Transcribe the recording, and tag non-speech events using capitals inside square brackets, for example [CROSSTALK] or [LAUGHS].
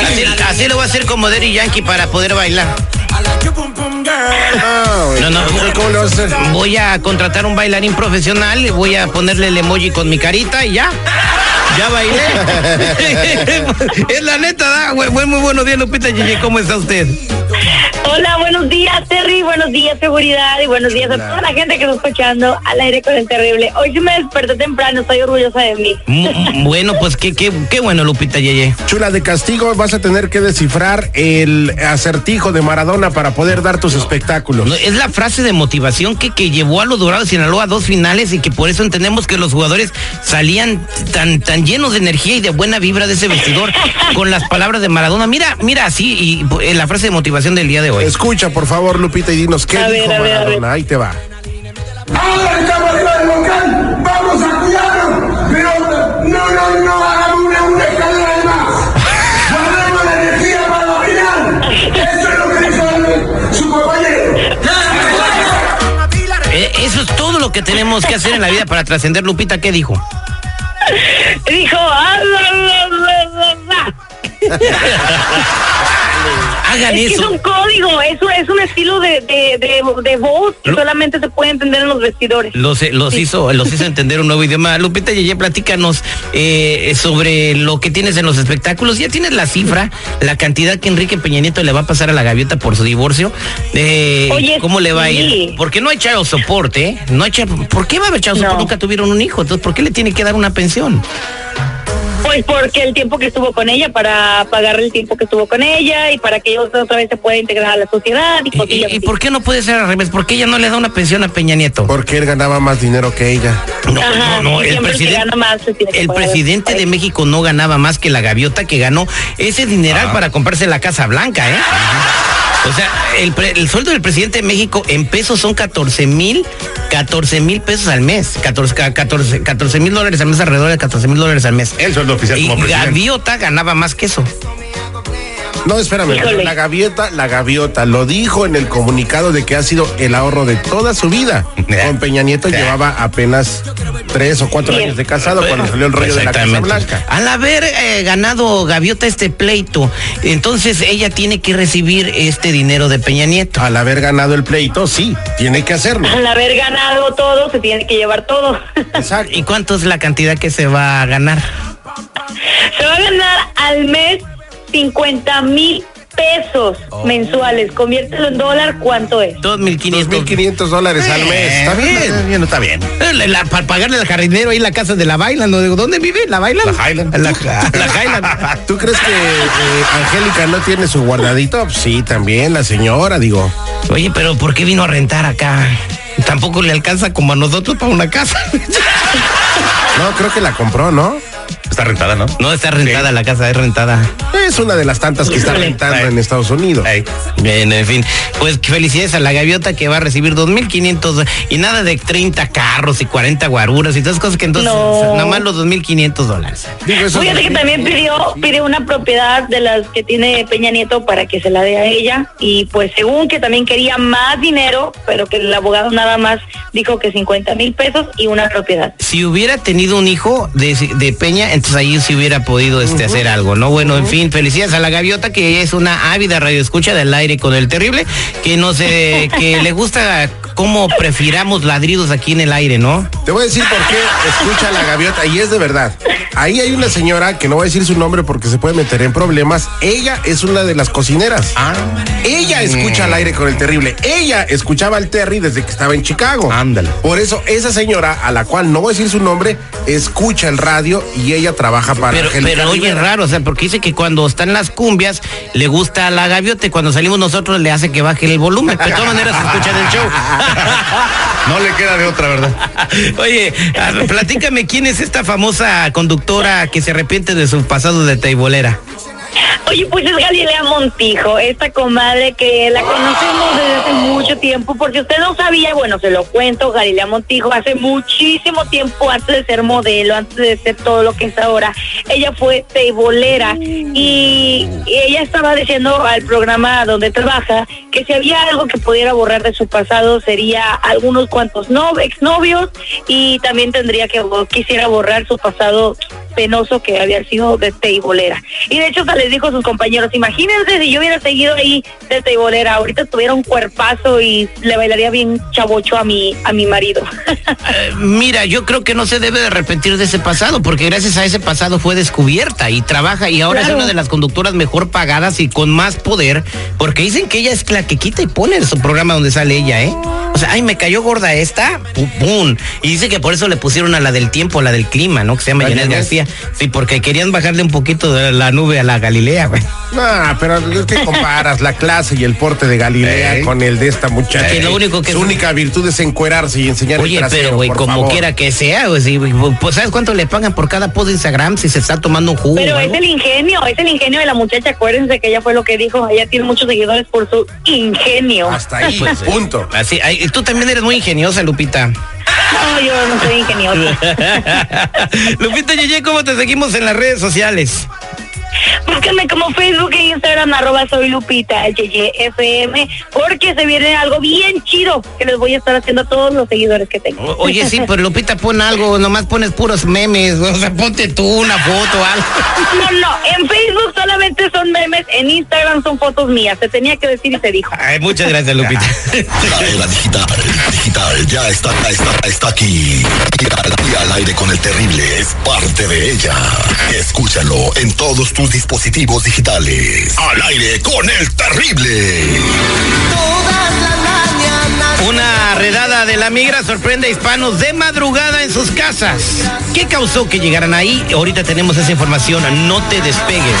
Así, así lo voy a hacer como Daddy Yankee para poder bailar. No, no, ¿Cómo lo vas a hacer? voy a contratar un bailarín profesional, y voy a ponerle el emoji con mi carita y ya. Ya bailé. [LAUGHS] [LAUGHS] es la neta, da. Muy buenos días, Lupita Yeye. ¿Cómo está usted? Hola, buenos días, Terry. Buenos días, seguridad. Y buenos días a toda la gente que está escuchando al aire con el terrible. Hoy sí me desperté temprano, estoy orgullosa de mí. Mm, [LAUGHS] mm, Bueno, pues qué, qué, qué bueno, Lupita Yeye. Chula, de castigo vas a tener que descifrar el acertijo de Maradona para poder dar tus espectáculos. No, Es la frase de motivación que, que llevó a los Dorados de Sinaloa a dos finales y que por eso entendemos que los jugadores salían tan, tan llenos de energía y de buena vibra de ese vestidor [LAUGHS] con las palabras de Maradona. Mira, mira así y eh, la frase de motivación del día de hoy. Escucha, por favor, Lupita, y dinos qué A ver, dijo a ver, a ver. Maradona. Ahí te va. Ahora estamos arriba del volcán, vamos a cuidarnos, pero no, no, no hagamos una, una escalera de más. Guardemos la energía para la final. Eso es lo que dijo su compañero. Eh, eso es todo lo que tenemos que hacer en la vida para trascender. Lupita, ¿qué dijo? Dijo, "Ah, la, la, la". [LAUGHS] Hagan es que es eso. un código, eso es un estilo de, de, de, de voz que Lo- solamente se puede entender en los vestidores. Los, eh, los hizo los hizo [LAUGHS] entender un nuevo idioma. Lupita Yeye, platícanos eh, sobre lo que tienes en los espectáculos. Ya tienes la cifra, la cantidad que Enrique Peña Nieto le va a pasar a la gaviota por su divorcio. Eh, Oye, ¿Cómo le va a ir? sí. Porque no hay child support, ¿eh? No hay child- ¿Por qué va a haber support? No. Nunca tuvieron un hijo. Entonces, ¿por qué le tiene que dar una pensión? Pues porque el tiempo que estuvo con ella, para pagar el tiempo que estuvo con ella y para que ella otra vez se pueda integrar a la sociedad y ¿Y, por qué no puede ser al revés? ¿Por qué ella no le da una pensión a Peña Nieto? Porque él ganaba más dinero que ella. No, Ajá, no, no, el presidente, gana más se tiene que el presidente de. México no ganaba más que la gaviota que ganó ese dineral para comprarse la Casa Blanca, ¿eh? O sea, el, pre- el sueldo del presidente de México en pesos son 14 mil, 14 mil pesos al mes. 14 mil dólares al mes, alrededor de 14 mil dólares al mes. El sueldo oficial Y como presidente. Gaviota ganaba más que eso. No, espérame, Híjole. la gaviota, la gaviota lo dijo en el comunicado de que ha sido el ahorro de toda su vida. Con Peña Nieto llevaba apenas tres o cuatro años de casado cuando salió el rollo de la Casa. Blanca. Al haber eh, ganado Gaviota este pleito, entonces ella tiene que recibir este dinero de Peña Nieto. Al haber ganado el pleito, sí, tiene que hacerlo. Al haber ganado todo, se tiene que llevar todo. Exacto. ¿Y cuánto es la cantidad que se va a ganar? se va a ganar al mes 50 mil pesos Oh. mensuales. Conviértelo en dólar, ¿cuánto es? 2.500. 2.500 dólares al mes. Está bien. Está bien, está bien. Eh, la- la- para pagarle al jardinero ahí la casa de la Bailan, ¿no? Digo, ¿dónde vive? ¿La Bailan? La Highland. La, la [LAUGHS] Highland. ¿Tú crees que eh, Angélica no tiene su guardadito? Pues Sí, también, la señora, digo. Oye, pero ¿por qué vino a rentar acá? Tampoco le alcanza como a nosotros para una casa. No, creo que la compró, ¿no? Está rentada, ¿no? No está rentada la casa, es rentada. Es una de las tantas que está rentando en Estados Unidos. Bien, en fin. Pues felicidades a la gaviota que va a recibir 2.500 y nada de 30 carros y 40 guaruras y todas esas cosas que entonces No. nada más los 2.500 dólares. Fíjate que también pidió, pidió una propiedad de las que tiene Peña Nieto para que se la dé a ella y pues según que también quería más dinero, pero que el abogado nada más dijo que 50 mil pesos y una propiedad. Si hubiera tenido un hijo de, de Peña, entonces ahí sí hubiera podido este, hacer algo, ¿no? Bueno, en fin, felicidades a la gaviota que es una ávida radioescucha del aire con el terrible, que no sé, [LAUGHS] que le gusta cómo prefiramos ladridos aquí en el aire, ¿no? Te voy a decir por qué escucha la gaviota y es de verdad. Ahí hay una señora que no voy a decir su nombre porque se puede meter en problemas. Ella es una de las cocineras. Ah. Ella escucha al aire con el terrible. Ella escuchaba al Terry desde que estaba en Chicago. Ándale. Por eso esa señora, a la cual no voy a decir su nombre, escucha el radio y ella trabaja para Pero, pero oye, Rivera. raro, o sea, porque dice que cuando están las cumbias le gusta a la gaviota y cuando salimos nosotros le hace que baje el volumen. De todas maneras, escuchan el show. [LAUGHS] No le queda de otra, ¿verdad? [LAUGHS] Oye, platícame quién es esta famosa conductora que se arrepiente de su pasado de teibolera. Oye, pues es Galilea Montijo, esta comadre que la conocemos desde hace mucho tiempo, porque usted no sabía, bueno, se lo cuento, Galilea Montijo hace muchísimo tiempo, antes de ser modelo, antes de ser todo lo que es ahora, ella fue teibolera y, ella estaba diciendo al programa donde trabaja que si había algo que pudiera borrar de su pasado sería algunos cuantos no, exnovios y también tendría que quisiera borrar su pasado penoso que había sido de teibolera. Y de hecho hasta les dijo a sus compañeros, imagínense si yo hubiera seguido ahí de teibolera, ahorita tuviera un cuerpazo y le bailaría bien chavocho a mi, a mi marido. [LAUGHS] Eh, mira, yo creo que no se debe de arrepentir de ese pasado, porque gracias a ese pasado fue descubierta y trabaja y ahora Claro. es una de las conductoras mejor pagadas y con más poder, porque dicen que ella es la que quita y pone en su programa donde sale ella, ¿eh? O sea, ay, me cayó gorda esta, pum, pum. Y dice que por eso le pusieron a la del tiempo, la del clima, ¿no? Que se llama ¿A Janet Janet? García. Sí, porque querían bajarle un poquito de la nube a la Galilea, güey. No, pero es que comparas la clase y el porte de Galilea con el de esta muchacha. Que lo único que- Su única virtud es encuerarse y enseñar el Oye, trasero, pero güey, como favor. quiera que sea, güey, sí, güey, pues ¿sabes cuánto le pagan por cada post de Instagram si se está tomando un jugo? Pero es el ingenio, es el ingenio de la muchacha, acuérdense que ella fue lo que dijo, ella tiene muchos seguidores por su ingenio. Hasta ahí, Pues, eh, punto. Así, tú también eres muy ingeniosa, Lupita. No, yo no soy ingeniosa. [LAUGHS] Lupita Yeye, ¿cómo te seguimos en las redes sociales? Búsquenme como Facebook e Instagram, arroba soy Lupita, FM, porque se viene algo bien chido que les voy a estar haciendo a todos los seguidores que tengo. O- Oye, sí, pero Lupita pon algo, nomás pones puros memes, [LAUGHS] o sea, ponte tú una foto, algo. No, no, en Facebook memes, en Instagram son fotos mías, se tenía que decir y se dijo. Ay, muchas gracias, Lupita. [LAUGHS] La era digital, digital, ya está, está, está aquí. Y al, y al aire con el terrible es parte de ella. Escúchalo en todos tus dispositivos digitales. Al aire con el terrible. Una redada de la migra sorprende a hispanos de madrugada en sus casas. ¿Qué causó que llegaran ahí? Ahorita tenemos esa información, no te despegues.